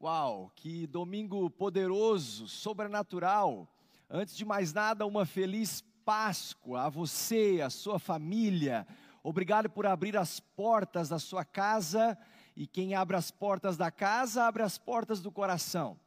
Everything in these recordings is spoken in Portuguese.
Uau, que domingo poderoso, sobrenatural. Antes de mais nada, uma feliz Páscoa a você, a sua família. Obrigado por abrir as portas da sua casa. E quem abre as portas da casa, abre as portas do coração.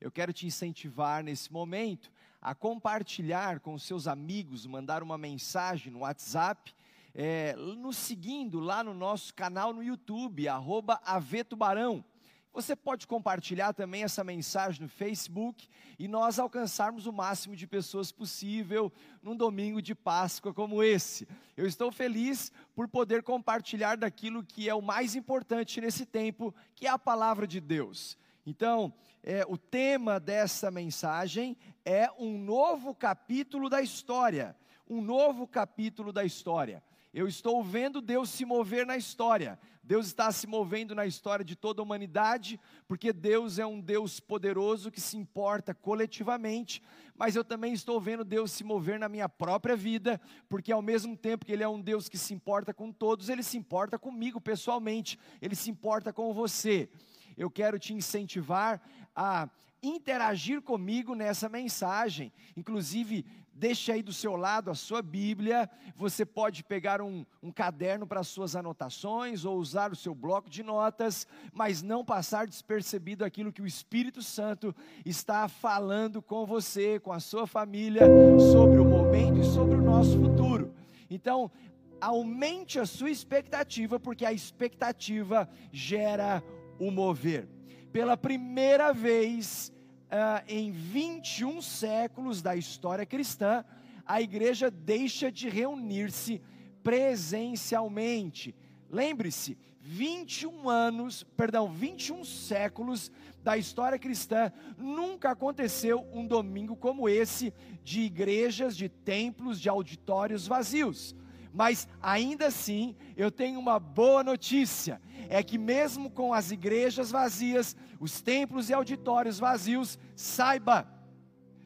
Eu quero te incentivar nesse momento a compartilhar com seus amigos, mandar uma mensagem no WhatsApp, é, nos seguindo lá no nosso canal no YouTube, arroba Avetubarão. Você pode compartilhar também essa mensagem no Facebook e nós alcançarmos o máximo de pessoas possível num domingo de Páscoa como esse. Eu estou feliz por poder compartilhar daquilo que é o mais importante nesse tempo, que é a palavra de Deus. Então, é, o tema dessa mensagem é um novo capítulo da história. Um novo capítulo da história. Eu estou vendo Deus se mover na história. Deus está se movendo na história de toda a humanidade, porque Deus é um Deus poderoso que se importa coletivamente, mas eu também estou vendo Deus se mover na minha própria vida, porque ao mesmo tempo que Ele é um Deus que se importa com todos, Ele se importa comigo pessoalmente, Ele se importa com você. Eu quero te incentivar a interagir comigo nessa mensagem. Inclusive, deixe aí do seu lado a sua Bíblia. Você pode pegar um, um caderno para suas anotações ou usar o seu bloco de notas, mas não passar despercebido aquilo que o Espírito Santo está falando com você, com a sua família, sobre o momento e sobre o nosso futuro. Então, aumente a sua expectativa, porque a expectativa gera o mover pela primeira vez uh, em 21 séculos da história cristã, a igreja deixa de reunir-se presencialmente. Lembre-se, 21 anos, perdão, 21 séculos da história cristã, nunca aconteceu um domingo como esse de igrejas, de templos, de auditórios vazios. Mas ainda assim, eu tenho uma boa notícia: é que mesmo com as igrejas vazias, os templos e auditórios vazios, saiba,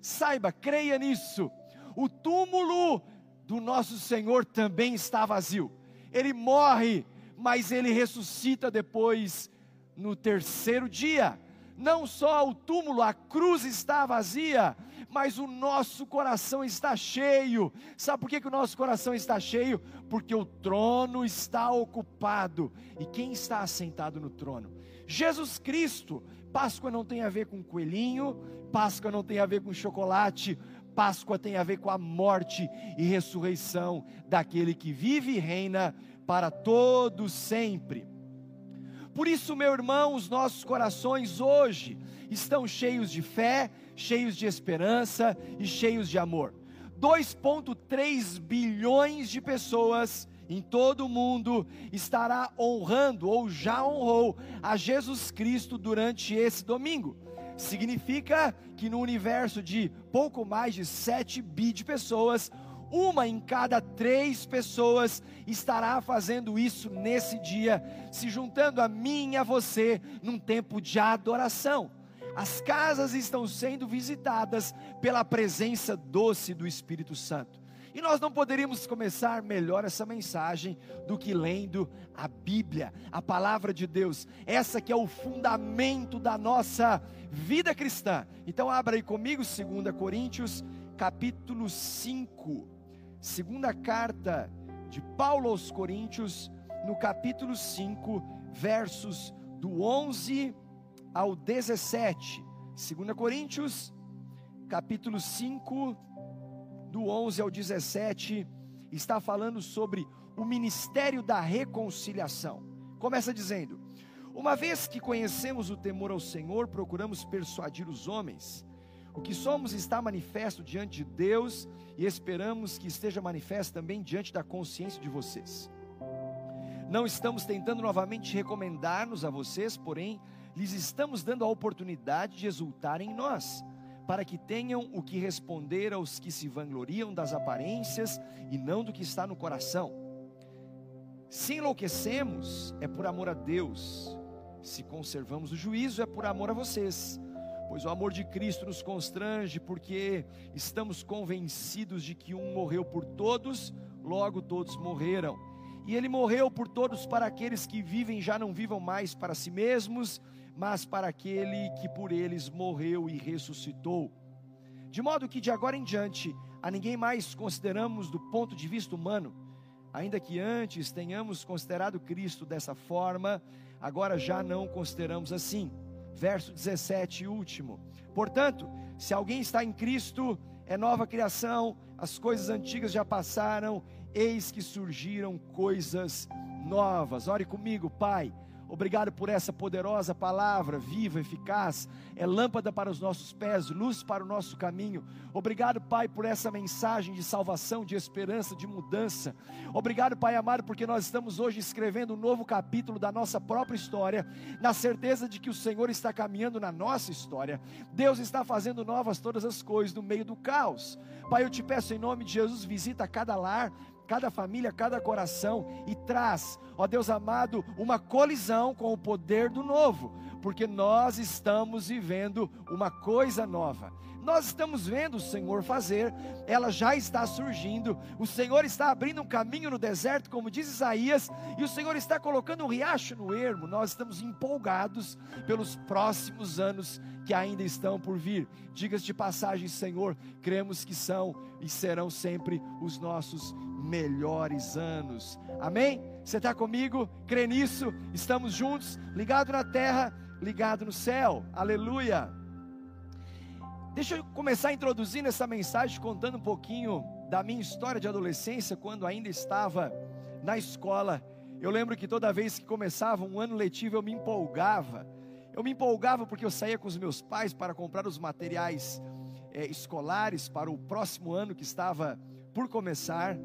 saiba, creia nisso. O túmulo do nosso Senhor também está vazio. Ele morre, mas ele ressuscita depois no terceiro dia. Não só o túmulo, a cruz está vazia, mas o nosso coração está cheio. Sabe por que, que o nosso coração está cheio? Porque o trono está ocupado. E quem está assentado no trono? Jesus Cristo. Páscoa não tem a ver com coelhinho, Páscoa não tem a ver com chocolate, Páscoa tem a ver com a morte e ressurreição daquele que vive e reina para todo sempre. Por isso, meu irmão, os nossos corações hoje estão cheios de fé, cheios de esperança e cheios de amor. 2,3 bilhões de pessoas em todo o mundo estará honrando ou já honrou a Jesus Cristo durante esse domingo. Significa que no universo de pouco mais de 7 bi de pessoas, uma em cada três pessoas estará fazendo isso nesse dia, se juntando a mim e a você num tempo de adoração. As casas estão sendo visitadas pela presença doce do Espírito Santo. E nós não poderíamos começar melhor essa mensagem do que lendo a Bíblia, a palavra de Deus, essa que é o fundamento da nossa vida cristã. Então abra aí comigo 2 Coríntios, capítulo 5. Segunda carta de Paulo aos Coríntios, no capítulo 5, versos do 11 ao 17. 2 Coríntios, capítulo 5, do 11 ao 17, está falando sobre o ministério da reconciliação. Começa dizendo: Uma vez que conhecemos o temor ao Senhor, procuramos persuadir os homens. O que somos está manifesto diante de Deus e esperamos que esteja manifesto também diante da consciência de vocês. Não estamos tentando novamente recomendar-nos a vocês, porém, lhes estamos dando a oportunidade de exultar em nós, para que tenham o que responder aos que se vangloriam das aparências e não do que está no coração. Se enlouquecemos, é por amor a Deus, se conservamos o juízo, é por amor a vocês. Pois o amor de Cristo nos constrange, porque estamos convencidos de que um morreu por todos, logo todos morreram. E ele morreu por todos para aqueles que vivem já não vivam mais para si mesmos, mas para aquele que por eles morreu e ressuscitou. De modo que de agora em diante a ninguém mais consideramos do ponto de vista humano, ainda que antes tenhamos considerado Cristo dessa forma, agora já não consideramos assim. Verso 17 último. Portanto, se alguém está em Cristo, é nova criação, as coisas antigas já passaram, eis que surgiram coisas novas. Ore comigo, Pai. Obrigado por essa poderosa palavra, viva, eficaz, é lâmpada para os nossos pés, luz para o nosso caminho. Obrigado, Pai, por essa mensagem de salvação, de esperança, de mudança. Obrigado, Pai amado, porque nós estamos hoje escrevendo um novo capítulo da nossa própria história, na certeza de que o Senhor está caminhando na nossa história. Deus está fazendo novas todas as coisas no meio do caos. Pai, eu te peço em nome de Jesus, visita cada lar, cada família, cada coração e traz, ó Deus amado, uma colisão com o poder do novo, porque nós estamos vivendo uma coisa nova. Nós estamos vendo o Senhor fazer, ela já está surgindo. O Senhor está abrindo um caminho no deserto, como diz Isaías, e o Senhor está colocando um riacho no ermo. Nós estamos empolgados pelos próximos anos que ainda estão por vir. Digas de passagem, Senhor, cremos que são e serão sempre os nossos melhores anos. Amém? Você está comigo? Crê nisso? Estamos juntos, ligado na terra, ligado no céu. Aleluia. Deixa eu começar introduzindo essa mensagem contando um pouquinho da minha história de adolescência, quando ainda estava na escola. Eu lembro que toda vez que começava um ano letivo eu me empolgava. Eu me empolgava porque eu saía com os meus pais para comprar os materiais é, escolares para o próximo ano que estava por começar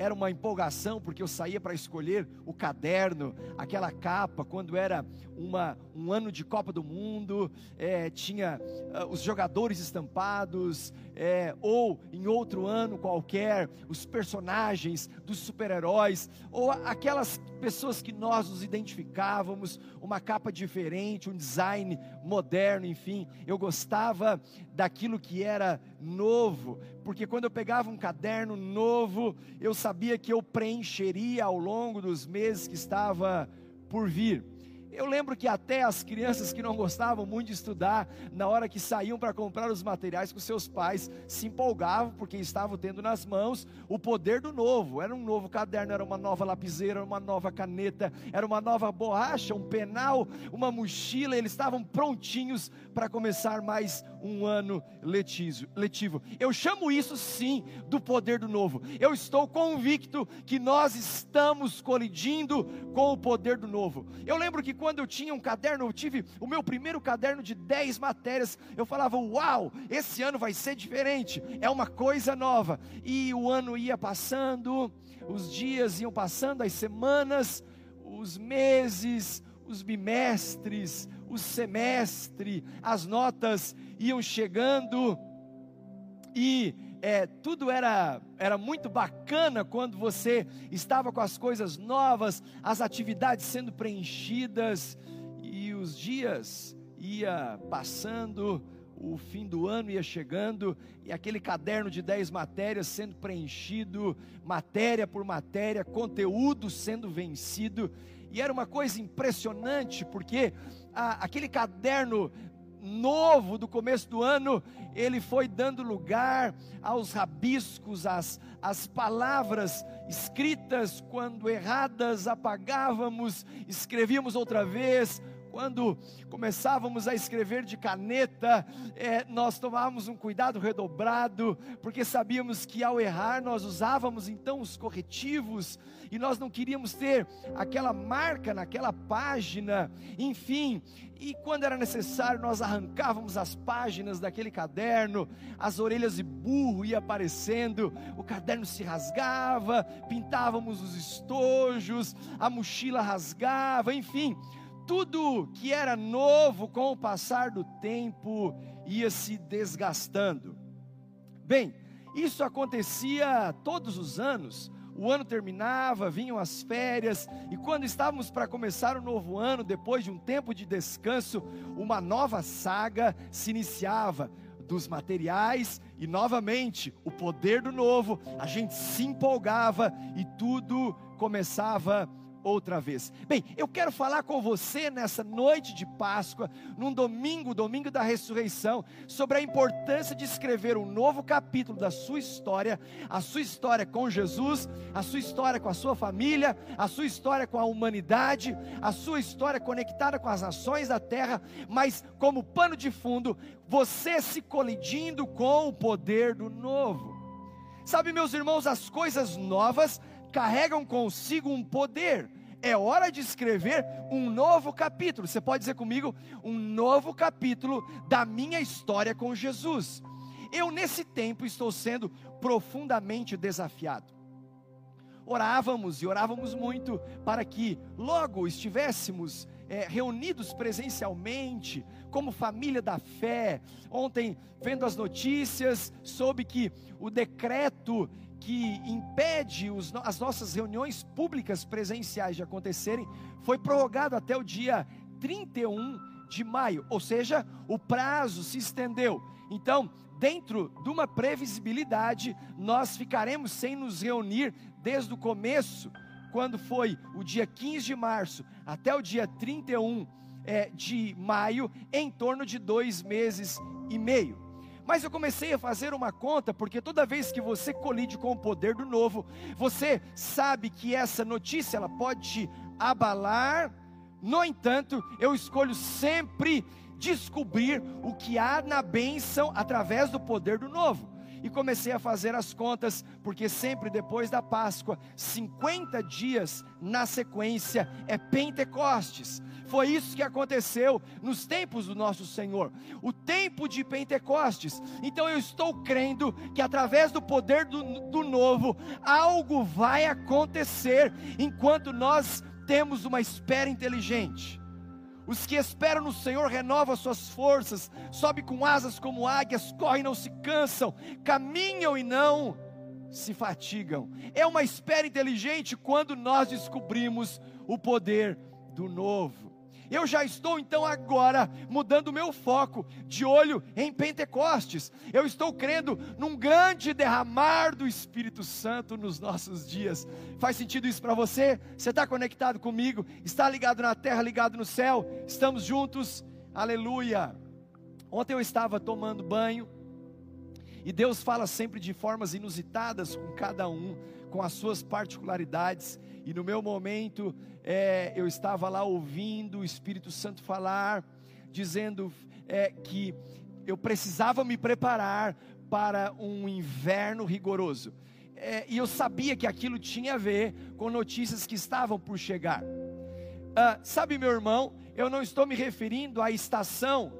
era uma empolgação, porque eu saía para escolher o caderno, aquela capa, quando era uma, um ano de Copa do Mundo, é, tinha uh, os jogadores estampados, é, ou em outro ano qualquer, os personagens dos super-heróis, ou aquelas pessoas que nós nos identificávamos, uma capa diferente, um design moderno, enfim. Eu gostava daquilo que era novo, porque quando eu pegava um caderno novo, eu sabia que eu preencheria ao longo dos meses que estava por vir. Eu lembro que até as crianças que não gostavam muito de estudar, na hora que saíam para comprar os materiais com seus pais, se empolgavam porque estavam tendo nas mãos o poder do novo. Era um novo caderno, era uma nova lapiseira, uma nova caneta, era uma nova borracha, um penal, uma mochila. Eles estavam prontinhos para começar mais um ano letivo. Eu chamo isso sim do poder do novo. Eu estou convicto que nós estamos colidindo com o poder do novo. Eu lembro que quando eu tinha um caderno, eu tive o meu primeiro caderno de 10 matérias, eu falava: Uau, esse ano vai ser diferente, é uma coisa nova. E o ano ia passando, os dias iam passando, as semanas, os meses, os bimestres, o semestre, as notas iam chegando e é, tudo era, era muito bacana quando você estava com as coisas novas, as atividades sendo preenchidas e os dias ia passando, o fim do ano ia chegando e aquele caderno de 10 matérias sendo preenchido, matéria por matéria, conteúdo sendo vencido, e era uma coisa impressionante porque a, aquele caderno novo do começo do ano, ele foi dando lugar aos rabiscos, às, às palavras escritas, quando erradas apagávamos, escrevíamos outra vez, quando começávamos a escrever de caneta, é, nós tomávamos um cuidado redobrado, porque sabíamos que ao errar nós usávamos então os corretivos, e nós não queríamos ter aquela marca naquela página, enfim, e quando era necessário nós arrancávamos as páginas daquele caderno, as orelhas de burro iam aparecendo, o caderno se rasgava, pintávamos os estojos, a mochila rasgava, enfim, tudo que era novo com o passar do tempo ia se desgastando. Bem, isso acontecia todos os anos. O ano terminava, vinham as férias, e quando estávamos para começar o novo ano, depois de um tempo de descanso, uma nova saga se iniciava dos materiais e novamente o poder do novo, a gente se empolgava e tudo começava outra vez. Bem, eu quero falar com você nessa noite de Páscoa, num domingo, domingo da ressurreição, sobre a importância de escrever um novo capítulo da sua história, a sua história com Jesus, a sua história com a sua família, a sua história com a humanidade, a sua história conectada com as nações da terra, mas como pano de fundo, você se colidindo com o poder do novo. Sabe, meus irmãos, as coisas novas carregam consigo um poder. É hora de escrever um novo capítulo. Você pode dizer comigo, um novo capítulo da minha história com Jesus. Eu, nesse tempo, estou sendo profundamente desafiado. Orávamos e orávamos muito para que logo estivéssemos é, reunidos presencialmente, como família da fé. Ontem, vendo as notícias, soube que o decreto que impede os, as nossas reuniões públicas presenciais de acontecerem foi prorrogado até o dia 31 de maio, ou seja, o prazo se estendeu. Então, dentro de uma previsibilidade, nós ficaremos sem nos reunir desde o começo, quando foi o dia 15 de março até o dia 31 é, de maio, em torno de dois meses e meio. Mas eu comecei a fazer uma conta, porque toda vez que você colide com o poder do novo, você sabe que essa notícia ela pode te abalar. No entanto, eu escolho sempre descobrir o que há na bênção através do poder do novo e comecei a fazer as contas, porque sempre depois da Páscoa, 50 dias na sequência é Pentecostes. Foi isso que aconteceu nos tempos do nosso Senhor, o tempo de Pentecostes. Então eu estou crendo que através do poder do, do novo, algo vai acontecer enquanto nós temos uma espera inteligente. Os que esperam no Senhor renovam suas forças, sobe com asas como águias, correm e não se cansam, caminham e não se fatigam. É uma espera inteligente quando nós descobrimos o poder do novo. Eu já estou então agora mudando o meu foco de olho em Pentecostes. Eu estou crendo num grande derramar do Espírito Santo nos nossos dias. Faz sentido isso para você? Você está conectado comigo? Está ligado na terra, ligado no céu? Estamos juntos? Aleluia! Ontem eu estava tomando banho e Deus fala sempre de formas inusitadas com cada um, com as suas particularidades. E no meu momento, é, eu estava lá ouvindo o Espírito Santo falar, dizendo é, que eu precisava me preparar para um inverno rigoroso. É, e eu sabia que aquilo tinha a ver com notícias que estavam por chegar. Ah, sabe, meu irmão, eu não estou me referindo à estação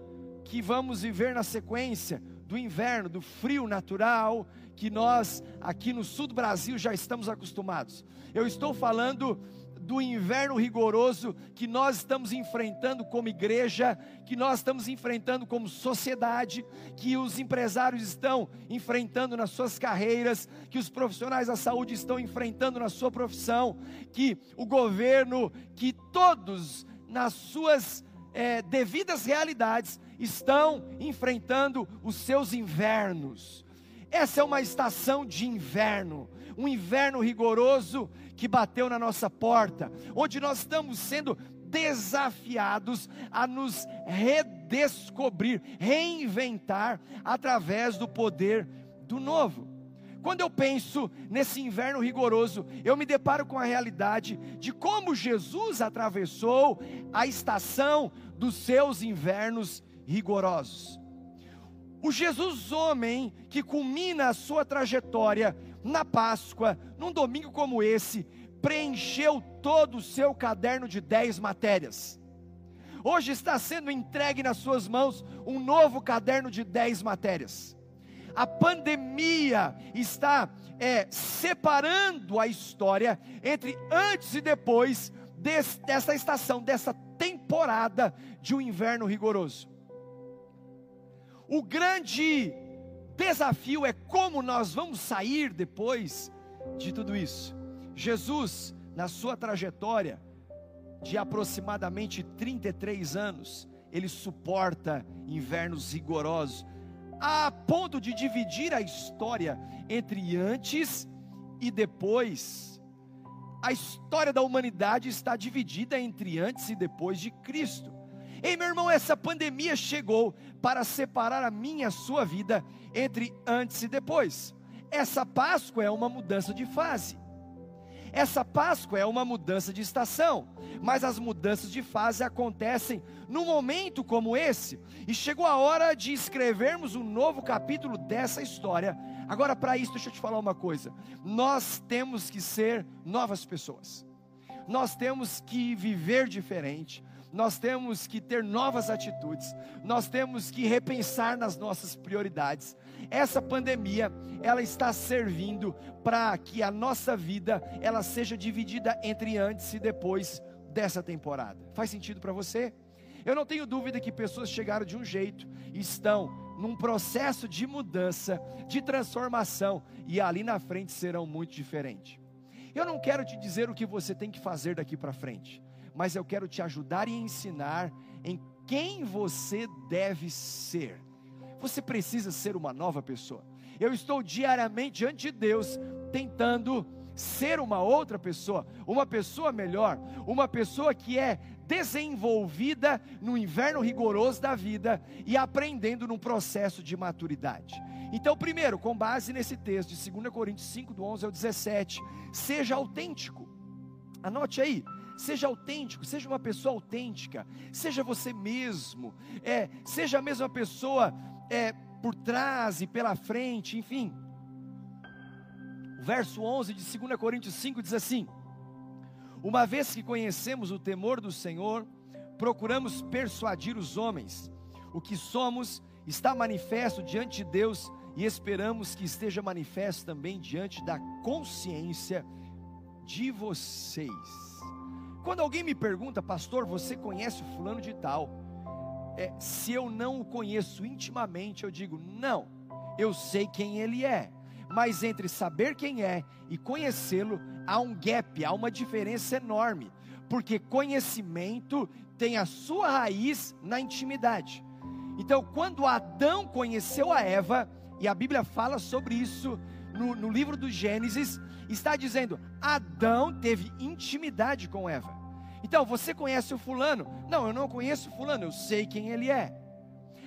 que vamos viver na sequência do inverno, do frio natural, que nós aqui no sul do Brasil já estamos acostumados. Eu estou falando do inverno rigoroso que nós estamos enfrentando como igreja, que nós estamos enfrentando como sociedade, que os empresários estão enfrentando nas suas carreiras, que os profissionais da saúde estão enfrentando na sua profissão, que o governo, que todos nas suas é, devidas realidades estão enfrentando os seus invernos. Essa é uma estação de inverno, um inverno rigoroso que bateu na nossa porta, onde nós estamos sendo desafiados a nos redescobrir, reinventar através do poder do novo. Quando eu penso nesse inverno rigoroso, eu me deparo com a realidade de como Jesus atravessou a estação dos seus invernos rigorosos. O Jesus homem que culmina a sua trajetória na Páscoa, num domingo como esse, preencheu todo o seu caderno de dez matérias. Hoje está sendo entregue nas suas mãos um novo caderno de dez matérias. A pandemia está é, separando a história entre antes e depois desse, dessa estação, dessa temporada de um inverno rigoroso. O grande desafio é como nós vamos sair depois de tudo isso. Jesus, na sua trajetória de aproximadamente 33 anos, ele suporta invernos rigorosos, a ponto de dividir a história entre antes e depois a história da humanidade está dividida entre antes e depois de Cristo. Ei, meu irmão, essa pandemia chegou para separar a minha e a sua vida entre antes e depois. Essa Páscoa é uma mudança de fase. Essa Páscoa é uma mudança de estação, mas as mudanças de fase acontecem num momento como esse, e chegou a hora de escrevermos um novo capítulo dessa história. Agora, para isso, deixa eu te falar uma coisa: nós temos que ser novas pessoas, nós temos que viver diferente, nós temos que ter novas atitudes, nós temos que repensar nas nossas prioridades. Essa pandemia, ela está servindo para que a nossa vida ela seja dividida entre antes e depois dessa temporada. Faz sentido para você? Eu não tenho dúvida que pessoas chegaram de um jeito estão num processo de mudança, de transformação e ali na frente serão muito diferentes. Eu não quero te dizer o que você tem que fazer daqui para frente mas eu quero te ajudar e ensinar em quem você deve ser. Você precisa ser uma nova pessoa. Eu estou diariamente diante de Deus tentando ser uma outra pessoa, uma pessoa melhor, uma pessoa que é desenvolvida no inverno rigoroso da vida e aprendendo num processo de maturidade. Então, primeiro, com base nesse texto de 2 Coríntios 5, do 11 ao 17, seja autêntico. Anote aí, seja autêntico, seja uma pessoa autêntica, seja você mesmo, é, seja a mesma pessoa é, por trás e pela frente, enfim. O verso 11 de 2 Coríntios 5 diz assim: Uma vez que conhecemos o temor do Senhor, procuramos persuadir os homens, o que somos está manifesto diante de Deus e esperamos que esteja manifesto também diante da consciência de vocês. Quando alguém me pergunta, pastor, você conhece o fulano de tal? É, se eu não o conheço intimamente, eu digo, não, eu sei quem ele é. Mas entre saber quem é e conhecê-lo, há um gap, há uma diferença enorme. Porque conhecimento tem a sua raiz na intimidade. Então, quando Adão conheceu a Eva, e a Bíblia fala sobre isso no, no livro do Gênesis, está dizendo: Adão teve intimidade com Eva. Então, você conhece o fulano? Não, eu não conheço o fulano, eu sei quem ele é.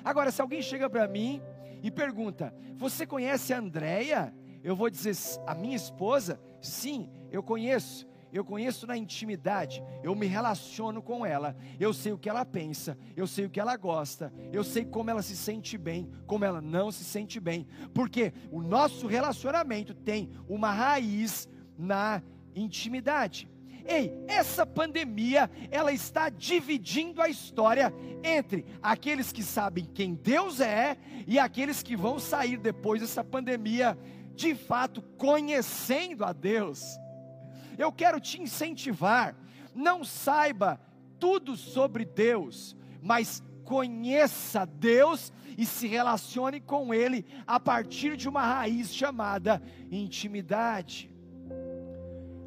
Agora, se alguém chega para mim e pergunta: Você conhece a Andréia? Eu vou dizer: A minha esposa? Sim, eu conheço. Eu conheço na intimidade, eu me relaciono com ela, eu sei o que ela pensa, eu sei o que ela gosta, eu sei como ela se sente bem, como ela não se sente bem, porque o nosso relacionamento tem uma raiz na intimidade. Ei, essa pandemia, ela está dividindo a história entre aqueles que sabem quem Deus é e aqueles que vão sair depois dessa pandemia, de fato conhecendo a Deus. Eu quero te incentivar, não saiba tudo sobre Deus, mas conheça Deus e se relacione com Ele a partir de uma raiz chamada intimidade.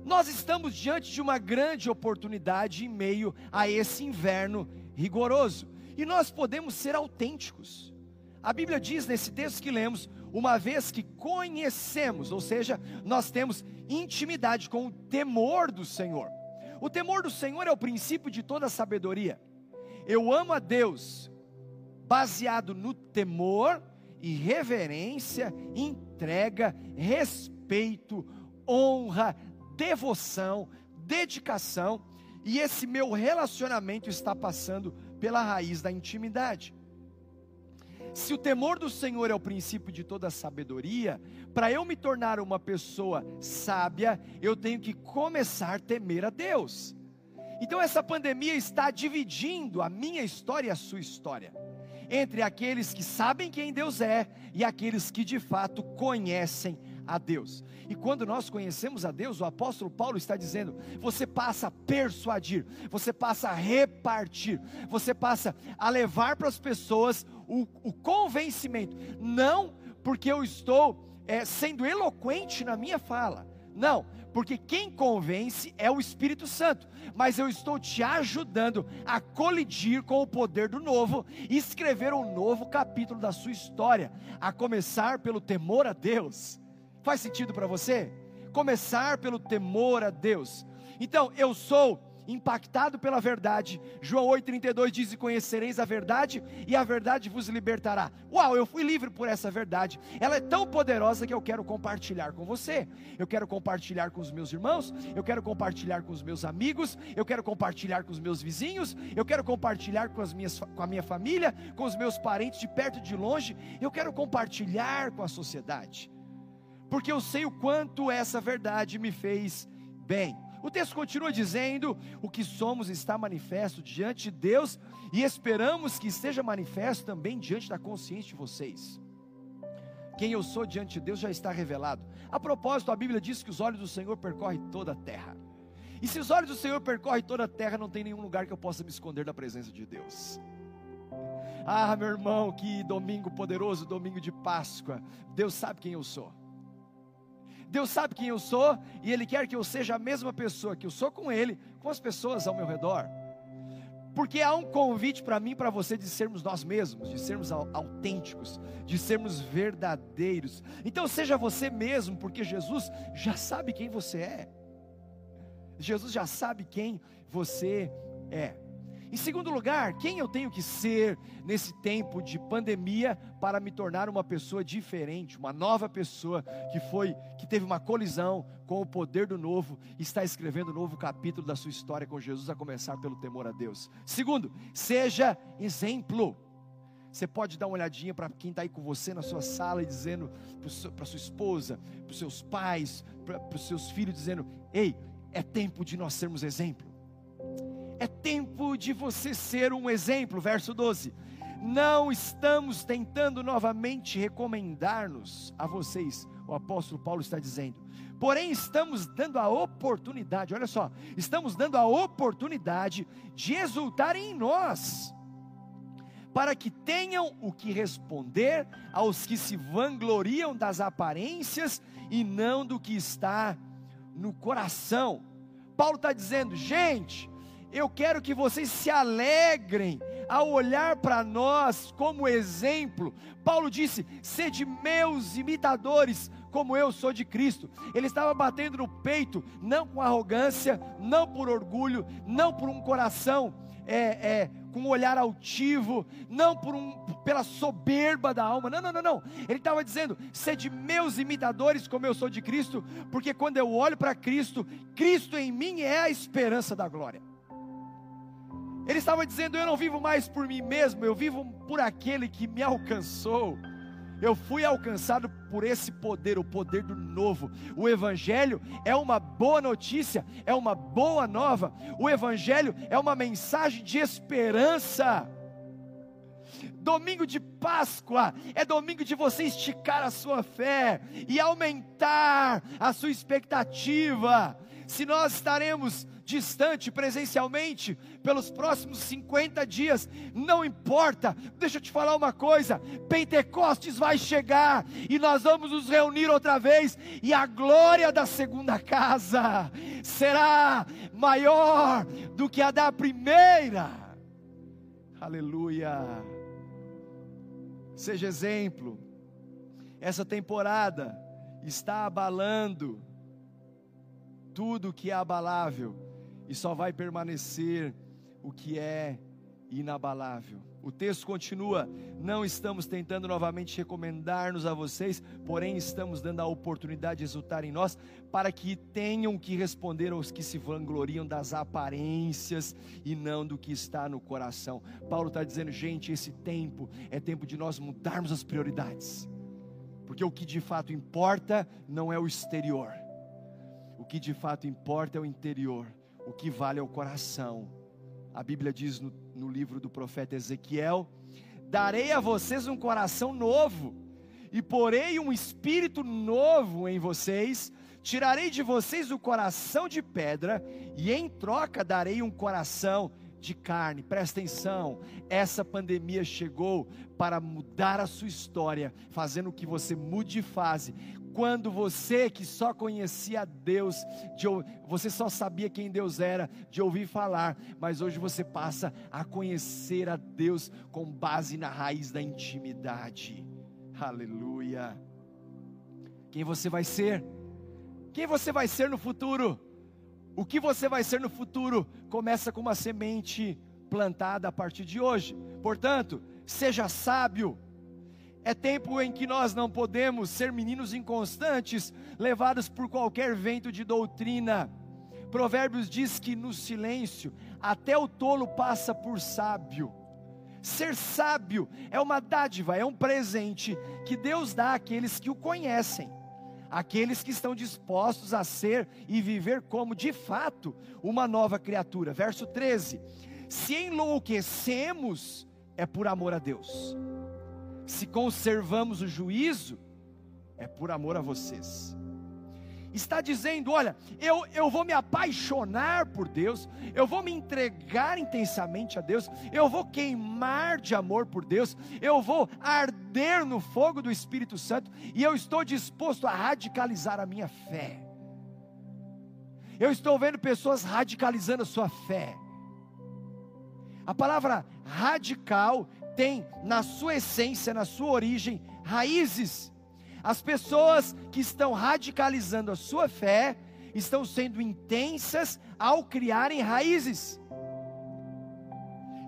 Nós estamos diante de uma grande oportunidade em meio a esse inverno rigoroso, e nós podemos ser autênticos. A Bíblia diz nesse texto que lemos, uma vez que conhecemos, ou seja, nós temos intimidade com o temor do Senhor. O temor do Senhor é o princípio de toda sabedoria. Eu amo a Deus baseado no temor e reverência, entrega, respeito, honra, devoção, dedicação, e esse meu relacionamento está passando pela raiz da intimidade. Se o temor do Senhor é o princípio de toda sabedoria, para eu me tornar uma pessoa sábia, eu tenho que começar a temer a Deus. Então essa pandemia está dividindo a minha história e a sua história entre aqueles que sabem quem Deus é e aqueles que de fato conhecem a Deus. E quando nós conhecemos a Deus, o apóstolo Paulo está dizendo: você passa a persuadir, você passa a repartir, você passa a levar para as pessoas o, o convencimento, não porque eu estou é, sendo eloquente na minha fala, não, porque quem convence é o Espírito Santo, mas eu estou te ajudando a colidir com o poder do novo e escrever um novo capítulo da sua história, a começar pelo temor a Deus. Faz sentido para você? Começar pelo temor a Deus. Então, eu sou impactado pela verdade. João 8,32 diz: E conhecereis a verdade, e a verdade vos libertará. Uau, eu fui livre por essa verdade. Ela é tão poderosa que eu quero compartilhar com você. Eu quero compartilhar com os meus irmãos, eu quero compartilhar com os meus amigos, eu quero compartilhar com os meus vizinhos, eu quero compartilhar com, as minhas, com a minha família, com os meus parentes de perto e de longe, eu quero compartilhar com a sociedade. Porque eu sei o quanto essa verdade me fez bem. O texto continua dizendo: o que somos está manifesto diante de Deus e esperamos que esteja manifesto também diante da consciência de vocês. Quem eu sou diante de Deus já está revelado. A propósito, a Bíblia diz que os olhos do Senhor percorrem toda a terra. E se os olhos do Senhor percorrem toda a terra, não tem nenhum lugar que eu possa me esconder da presença de Deus. Ah, meu irmão, que domingo poderoso, domingo de Páscoa. Deus sabe quem eu sou. Deus sabe quem eu sou e Ele quer que eu seja a mesma pessoa que eu sou com Ele, com as pessoas ao meu redor. Porque há um convite para mim e para você de sermos nós mesmos, de sermos autênticos, de sermos verdadeiros. Então seja você mesmo, porque Jesus já sabe quem você é. Jesus já sabe quem você é. Em segundo lugar, quem eu tenho que ser nesse tempo de pandemia para me tornar uma pessoa diferente, uma nova pessoa que foi que teve uma colisão com o poder do novo, está escrevendo um novo capítulo da sua história com Jesus a começar pelo temor a Deus. Segundo, seja exemplo. Você pode dar uma olhadinha para quem está aí com você na sua sala e dizendo para sua esposa, para os seus pais, para os seus filhos, dizendo: Ei, é tempo de nós sermos exemplo. É tempo de você ser um exemplo. Verso 12. Não estamos tentando novamente recomendar-nos a vocês, o apóstolo Paulo está dizendo. Porém, estamos dando a oportunidade, olha só, estamos dando a oportunidade de exultarem em nós, para que tenham o que responder aos que se vangloriam das aparências e não do que está no coração. Paulo está dizendo, gente, eu quero que vocês se alegrem ao olhar para nós como exemplo. Paulo disse: sede meus imitadores, como eu sou de Cristo. Ele estava batendo no peito, não com arrogância, não por orgulho, não por um coração é, é, com um olhar altivo, não por um, pela soberba da alma. Não, não, não, não. Ele estava dizendo: sede meus imitadores, como eu sou de Cristo, porque quando eu olho para Cristo, Cristo em mim é a esperança da glória. Ele estava dizendo: Eu não vivo mais por mim mesmo, eu vivo por aquele que me alcançou. Eu fui alcançado por esse poder, o poder do novo. O Evangelho é uma boa notícia, é uma boa nova. O Evangelho é uma mensagem de esperança. Domingo de Páscoa é domingo de você esticar a sua fé e aumentar a sua expectativa. Se nós estaremos distante presencialmente pelos próximos 50 dias, não importa, deixa eu te falar uma coisa: Pentecostes vai chegar e nós vamos nos reunir outra vez, e a glória da segunda casa será maior do que a da primeira. Aleluia. Seja exemplo. Essa temporada está abalando tudo que é abalável e só vai permanecer o que é inabalável. O texto continua: não estamos tentando novamente recomendar-nos a vocês, porém estamos dando a oportunidade de exultar em nós, para que tenham que responder aos que se vangloriam das aparências e não do que está no coração. Paulo está dizendo, gente, esse tempo é tempo de nós mudarmos as prioridades, porque o que de fato importa não é o exterior, o que de fato importa é o interior o que vale é o coração. A Bíblia diz no, no livro do profeta Ezequiel: Darei a vocês um coração novo, e porei um espírito novo em vocês. Tirarei de vocês o coração de pedra, e em troca darei um coração de carne. Presta atenção, essa pandemia chegou para mudar a sua história, fazendo que você mude de fase. Quando você que só conhecia Deus, de, você só sabia quem Deus era, de ouvir falar, mas hoje você passa a conhecer a Deus com base na raiz da intimidade. Aleluia. Quem você vai ser? Quem você vai ser no futuro? O que você vai ser no futuro começa com uma semente plantada a partir de hoje. Portanto, seja sábio. É tempo em que nós não podemos ser meninos inconstantes, levados por qualquer vento de doutrina. Provérbios diz que no silêncio até o tolo passa por sábio. Ser sábio é uma dádiva, é um presente que Deus dá àqueles que o conhecem, aqueles que estão dispostos a ser e viver como de fato uma nova criatura. Verso 13: Se enlouquecemos, é por amor a Deus, se conservamos o juízo, é por amor a vocês está dizendo: olha, eu, eu vou me apaixonar por Deus, eu vou me entregar intensamente a Deus, eu vou queimar de amor por Deus, eu vou arder no fogo do Espírito Santo, e eu estou disposto a radicalizar a minha fé. Eu estou vendo pessoas radicalizando a sua fé. A palavra radical tem na sua essência, na sua origem, raízes as pessoas que estão radicalizando a sua fé estão sendo intensas ao criarem raízes,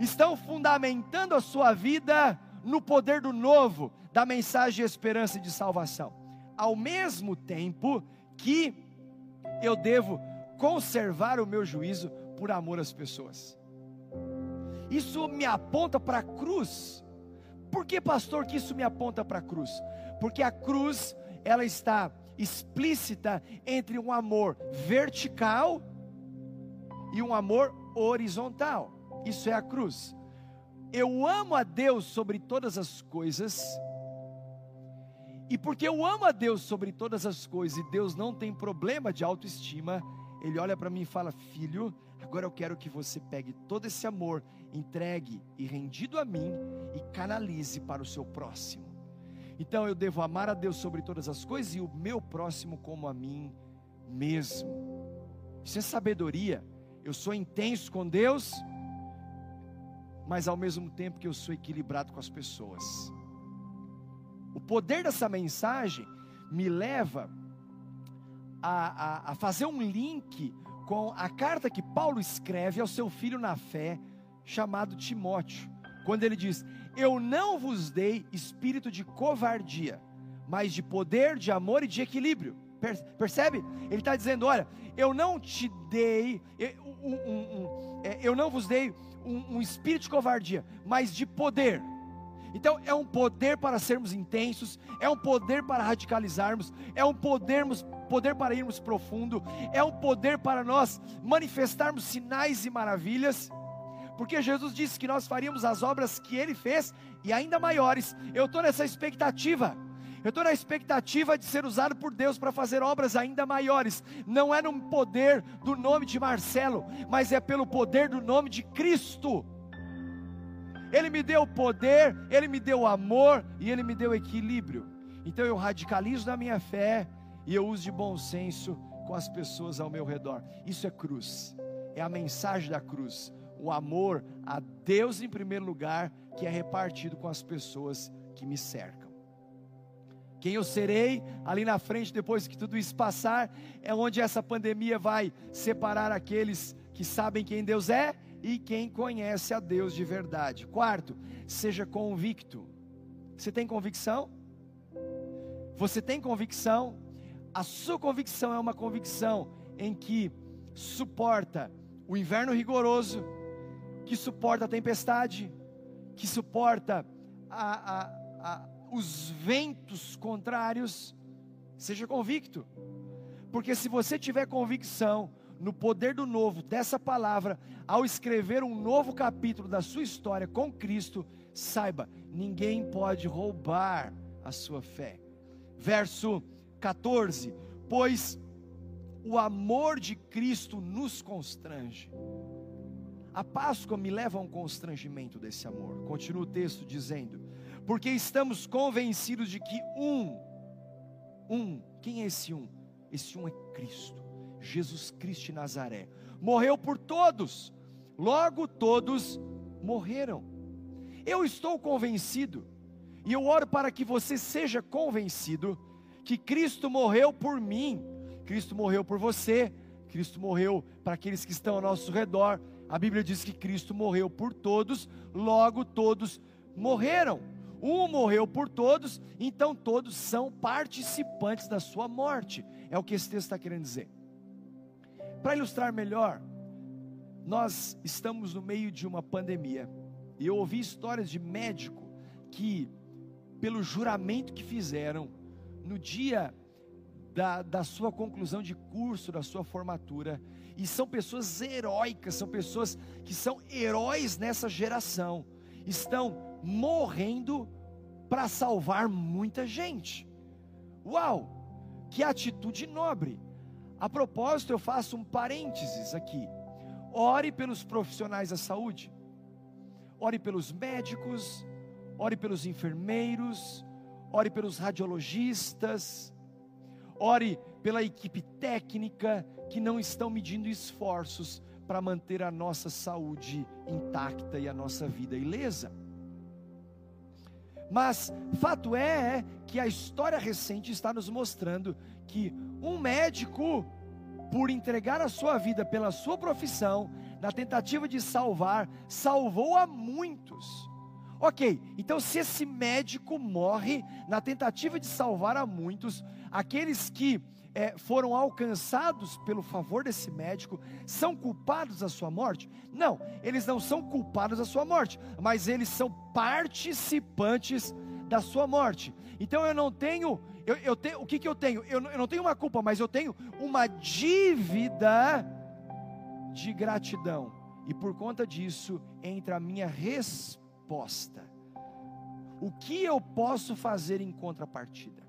estão fundamentando a sua vida no poder do novo, da mensagem de esperança e de salvação, ao mesmo tempo que eu devo conservar o meu juízo por amor às pessoas. Isso me aponta para a cruz. Por que, pastor, que isso me aponta para a cruz? Porque a cruz ela está explícita entre um amor vertical e um amor horizontal. Isso é a cruz. Eu amo a Deus sobre todas as coisas. E porque eu amo a Deus sobre todas as coisas e Deus não tem problema de autoestima, ele olha para mim e fala: "Filho, agora eu quero que você pegue todo esse amor, entregue e rendido a mim e canalize para o seu próximo". Então eu devo amar a Deus sobre todas as coisas e o meu próximo como a mim mesmo. Isso é sabedoria. Eu sou intenso com Deus, mas ao mesmo tempo que eu sou equilibrado com as pessoas. O poder dessa mensagem me leva a, a, a fazer um link com a carta que Paulo escreve ao seu filho na fé, chamado Timóteo, quando ele diz: eu não vos dei espírito de covardia, mas de poder, de amor e de equilíbrio. Percebe? Ele está dizendo: olha, eu não te dei, um, um, um, é, eu não vos dei um, espírito de covardia, mas de poder. Então é um poder para sermos intensos, é um poder para radicalizarmos, é um podermos, poder para irmos profundo, é um poder para nós manifestarmos sinais e maravilhas porque Jesus disse que nós faríamos as obras que ele fez e ainda maiores. Eu estou nessa expectativa. Eu estou na expectativa de ser usado por Deus para fazer obras ainda maiores. Não é no poder do nome de Marcelo, mas é pelo poder do nome de Cristo. Ele me deu poder, Ele me deu amor e Ele me deu equilíbrio. Então eu radicalizo na minha fé e eu uso de bom senso com as pessoas ao meu redor. Isso é cruz, é a mensagem da cruz o amor a Deus em primeiro lugar, que é repartido com as pessoas que me cercam. Quem eu serei ali na frente, depois que tudo isso passar, é onde essa pandemia vai separar aqueles que sabem quem Deus é e quem conhece a Deus de verdade. Quarto, seja convicto. Você tem convicção? Você tem convicção? A sua convicção é uma convicção em que suporta o inverno rigoroso, que suporta a tempestade, que suporta a, a, a, os ventos contrários, seja convicto, porque se você tiver convicção no poder do novo, dessa palavra, ao escrever um novo capítulo da sua história com Cristo, saiba, ninguém pode roubar a sua fé. Verso 14: Pois o amor de Cristo nos constrange. A Páscoa me leva a um constrangimento desse amor. Continua o texto dizendo: Porque estamos convencidos de que um, um, quem é esse um? Esse um é Cristo, Jesus Cristo de Nazaré. Morreu por todos, logo todos morreram. Eu estou convencido, e eu oro para que você seja convencido, que Cristo morreu por mim, Cristo morreu por você, Cristo morreu para aqueles que estão ao nosso redor. A Bíblia diz que Cristo morreu por todos, logo todos morreram. Um morreu por todos, então todos são participantes da sua morte. É o que esse texto está querendo dizer. Para ilustrar melhor, nós estamos no meio de uma pandemia. E eu ouvi histórias de médico que, pelo juramento que fizeram, no dia da, da sua conclusão de curso, da sua formatura, e são pessoas heróicas, são pessoas que são heróis nessa geração, estão morrendo para salvar muita gente. Uau! Que atitude nobre! A propósito, eu faço um parênteses aqui. Ore pelos profissionais da saúde, ore pelos médicos, ore pelos enfermeiros, ore pelos radiologistas, ore pela equipe técnica que não estão medindo esforços para manter a nossa saúde intacta e a nossa vida ilesa. Mas fato é que a história recente está nos mostrando que um médico, por entregar a sua vida pela sua profissão, na tentativa de salvar, salvou a muitos. Ok, então se esse médico morre na tentativa de salvar a muitos, aqueles que é, foram alcançados pelo favor desse médico são culpados da sua morte? Não, eles não são culpados da sua morte, mas eles são participantes da sua morte. Então eu não tenho, eu, eu tenho, o que, que eu tenho? Eu, eu não tenho uma culpa, mas eu tenho uma dívida de gratidão. E por conta disso entra a minha resposta. O que eu posso fazer em contrapartida?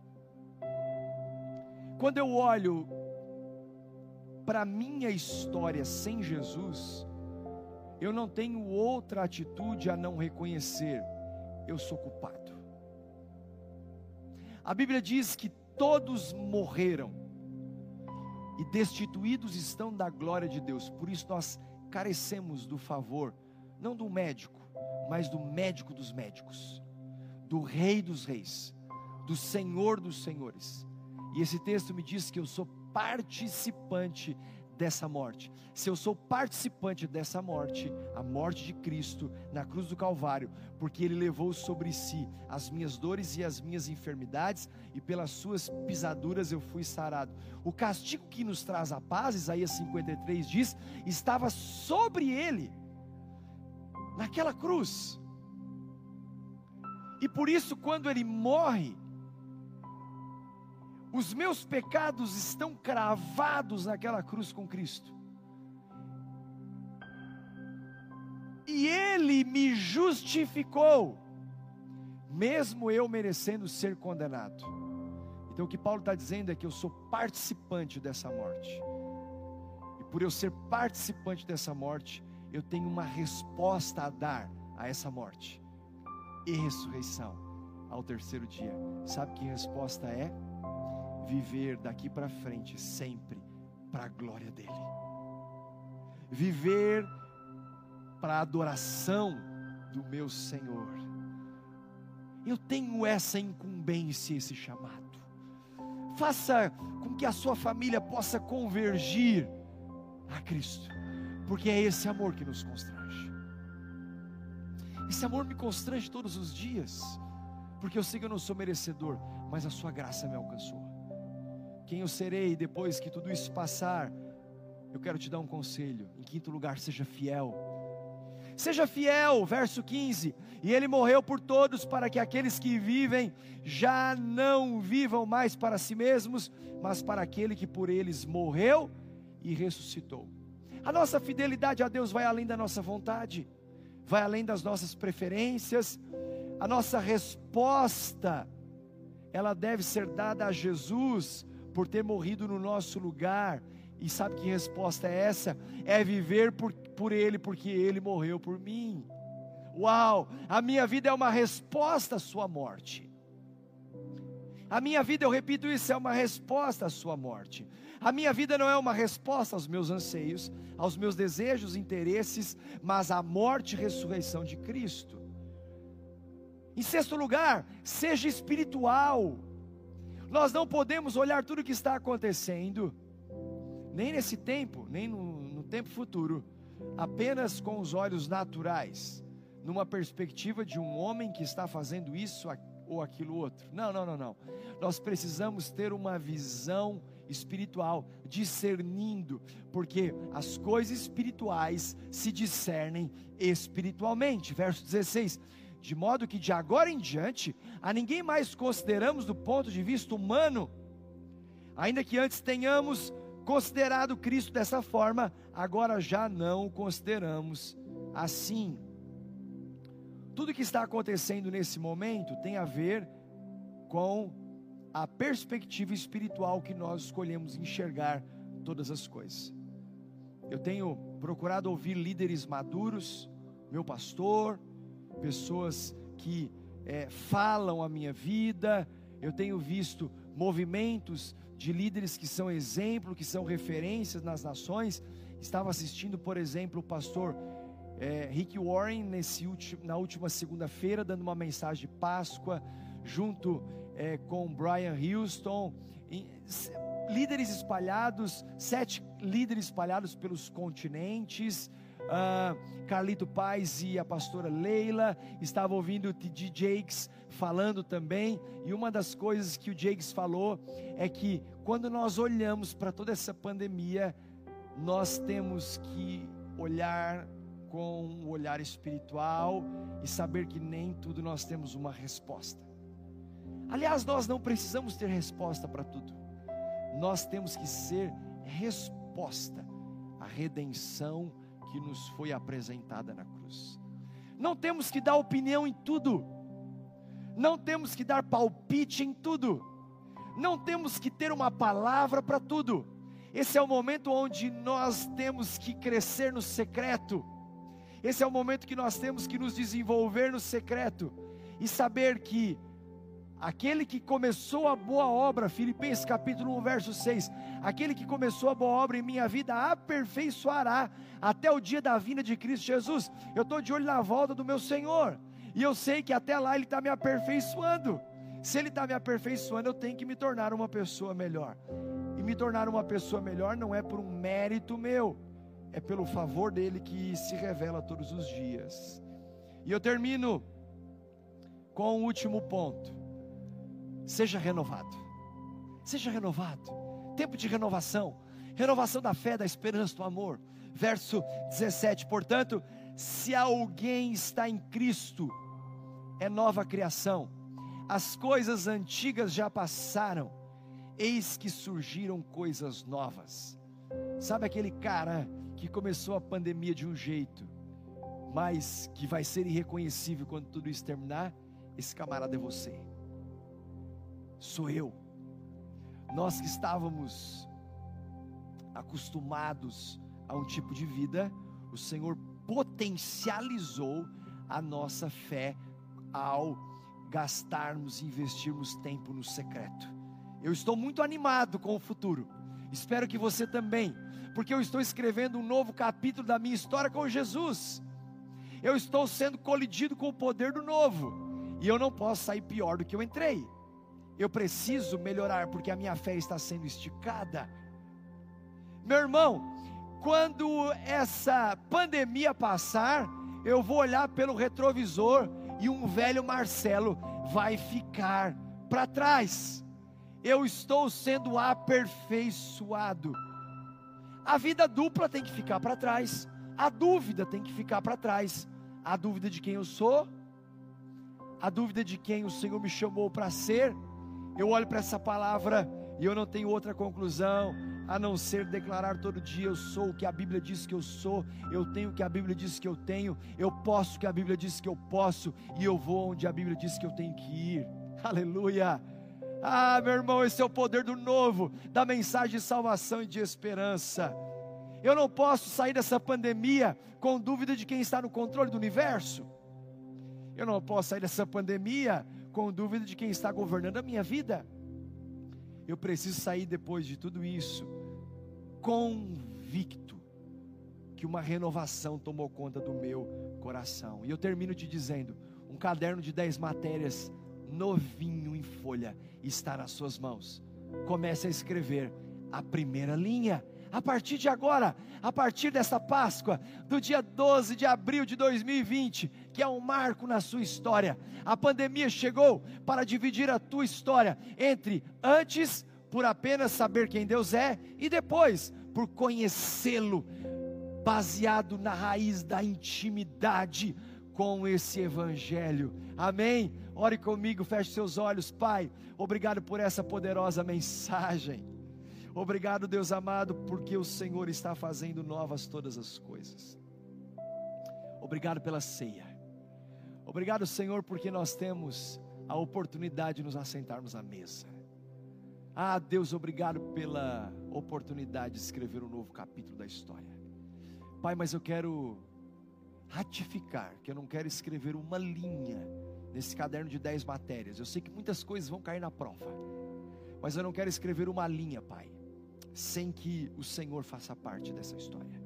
Quando eu olho para a minha história sem Jesus, eu não tenho outra atitude a não reconhecer, eu sou culpado. A Bíblia diz que todos morreram e destituídos estão da glória de Deus, por isso nós carecemos do favor, não do médico, mas do médico dos médicos, do Rei dos Reis, do Senhor dos Senhores e esse texto me diz que eu sou participante dessa morte. Se eu sou participante dessa morte, a morte de Cristo na cruz do Calvário, porque Ele levou sobre si as minhas dores e as minhas enfermidades, e pelas suas pisaduras eu fui sarado. O castigo que nos traz a paz, Isaías 53 diz, estava sobre Ele, naquela cruz. E por isso, quando Ele morre, os meus pecados estão cravados naquela cruz com Cristo. E Ele me justificou, mesmo eu merecendo ser condenado. Então o que Paulo está dizendo é que eu sou participante dessa morte. E por eu ser participante dessa morte, eu tenho uma resposta a dar a essa morte e ressurreição ao terceiro dia. Sabe que resposta é? viver daqui para frente sempre para a glória dele. Viver para a adoração do meu Senhor. Eu tenho essa incumbência, esse chamado. Faça com que a sua família possa convergir a Cristo, porque é esse amor que nos constrange. Esse amor me constrange todos os dias, porque eu sei que eu não sou merecedor, mas a sua graça me alcançou quem eu serei depois que tudo isso passar, eu quero te dar um conselho. Em quinto lugar, seja fiel. Seja fiel, verso 15. E ele morreu por todos, para que aqueles que vivem já não vivam mais para si mesmos, mas para aquele que por eles morreu e ressuscitou. A nossa fidelidade a Deus vai além da nossa vontade, vai além das nossas preferências. A nossa resposta, ela deve ser dada a Jesus por ter morrido no nosso lugar. E sabe que resposta é essa? É viver por, por Ele, porque Ele morreu por mim. Uau! A minha vida é uma resposta à Sua morte. A minha vida, eu repito isso, é uma resposta à Sua morte. A minha vida não é uma resposta aos meus anseios, aos meus desejos, interesses, mas à morte e ressurreição de Cristo. Em sexto lugar, seja espiritual. Nós não podemos olhar tudo o que está acontecendo nem nesse tempo, nem no, no tempo futuro, apenas com os olhos naturais, numa perspectiva de um homem que está fazendo isso ou aquilo outro. Não, não, não, não. Nós precisamos ter uma visão espiritual, discernindo, porque as coisas espirituais se discernem espiritualmente. Verso 16: De modo que de agora em diante, a ninguém mais consideramos do ponto de vista humano, ainda que antes tenhamos considerado Cristo dessa forma, agora já não o consideramos assim. Tudo que está acontecendo nesse momento tem a ver com a perspectiva espiritual que nós escolhemos enxergar todas as coisas. Eu tenho procurado ouvir líderes maduros, meu pastor, pessoas que é, falam a minha vida, eu tenho visto movimentos de líderes que são exemplo, que são referências nas nações. Estava assistindo, por exemplo, o pastor é, Rick Warren nesse na última segunda-feira, dando uma mensagem de Páscoa, junto é, com Brian Houston, líderes espalhados, sete líderes espalhados pelos continentes. Uh, Carlito Paz e a pastora Leila estavam ouvindo o T.D. Jakes falando também, e uma das coisas que o Jakes falou é que quando nós olhamos para toda essa pandemia, nós temos que olhar com um olhar espiritual e saber que nem tudo nós temos uma resposta. Aliás, nós não precisamos ter resposta para tudo. Nós temos que ser resposta à redenção que nos foi apresentada na cruz. Não temos que dar opinião em tudo. Não temos que dar palpite em tudo. Não temos que ter uma palavra para tudo. Esse é o momento onde nós temos que crescer no secreto. Esse é o momento que nós temos que nos desenvolver no secreto e saber que Aquele que começou a boa obra, Filipenses capítulo 1, verso 6. Aquele que começou a boa obra em minha vida aperfeiçoará até o dia da vinda de Cristo Jesus. Eu estou de olho na volta do meu Senhor. E eu sei que até lá Ele está me aperfeiçoando. Se Ele está me aperfeiçoando, eu tenho que me tornar uma pessoa melhor. E me tornar uma pessoa melhor não é por um mérito meu, é pelo favor dele que se revela todos os dias. E eu termino com o um último ponto. Seja renovado. Seja renovado. Tempo de renovação. Renovação da fé, da esperança, do amor. Verso 17. Portanto, se alguém está em Cristo, é nova criação. As coisas antigas já passaram, eis que surgiram coisas novas. Sabe aquele cara que começou a pandemia de um jeito, mas que vai ser irreconhecível quando tudo isso terminar? Esse camarada é você sou eu. Nós que estávamos acostumados a um tipo de vida, o Senhor potencializou a nossa fé ao gastarmos e investirmos tempo no secreto. Eu estou muito animado com o futuro. Espero que você também, porque eu estou escrevendo um novo capítulo da minha história com Jesus. Eu estou sendo colidido com o poder do novo, e eu não posso sair pior do que eu entrei. Eu preciso melhorar porque a minha fé está sendo esticada. Meu irmão, quando essa pandemia passar, eu vou olhar pelo retrovisor e um velho Marcelo vai ficar para trás. Eu estou sendo aperfeiçoado. A vida dupla tem que ficar para trás. A dúvida tem que ficar para trás. A dúvida de quem eu sou, a dúvida de quem o Senhor me chamou para ser eu olho para essa palavra e eu não tenho outra conclusão a não ser declarar todo dia: eu sou o que a Bíblia diz que eu sou, eu tenho o que a Bíblia diz que eu tenho, eu posso o que a Bíblia diz que eu posso, e eu vou onde a Bíblia diz que eu tenho que ir. Aleluia! Ah, meu irmão, esse é o poder do novo, da mensagem de salvação e de esperança. Eu não posso sair dessa pandemia com dúvida de quem está no controle do universo. Eu não posso sair dessa pandemia com dúvida de quem está governando a minha vida. Eu preciso sair depois de tudo isso, convicto que uma renovação tomou conta do meu coração. E eu termino te dizendo: um caderno de dez matérias, novinho em folha, está nas suas mãos. Comece a escrever a primeira linha, a partir de agora, a partir dessa Páscoa, do dia 12 de abril de 2020, que é um marco na sua história. A pandemia chegou para dividir a tua história entre antes, por apenas saber quem Deus é, e depois, por conhecê-lo, baseado na raiz da intimidade com esse Evangelho. Amém? Ore comigo, feche seus olhos, Pai. Obrigado por essa poderosa mensagem. Obrigado, Deus amado, porque o Senhor está fazendo novas todas as coisas. Obrigado pela ceia. Obrigado, Senhor, porque nós temos a oportunidade de nos assentarmos à mesa. Ah, Deus, obrigado pela oportunidade de escrever um novo capítulo da história. Pai, mas eu quero ratificar que eu não quero escrever uma linha nesse caderno de dez matérias. Eu sei que muitas coisas vão cair na prova, mas eu não quero escrever uma linha, Pai, sem que o Senhor faça parte dessa história.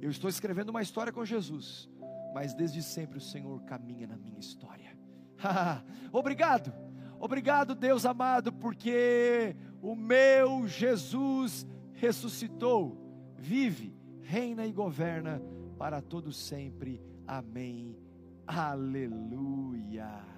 Eu estou escrevendo uma história com Jesus, mas desde sempre o Senhor caminha na minha história. obrigado, obrigado, Deus amado, porque o meu Jesus ressuscitou, vive, reina e governa para todo sempre. Amém. Aleluia.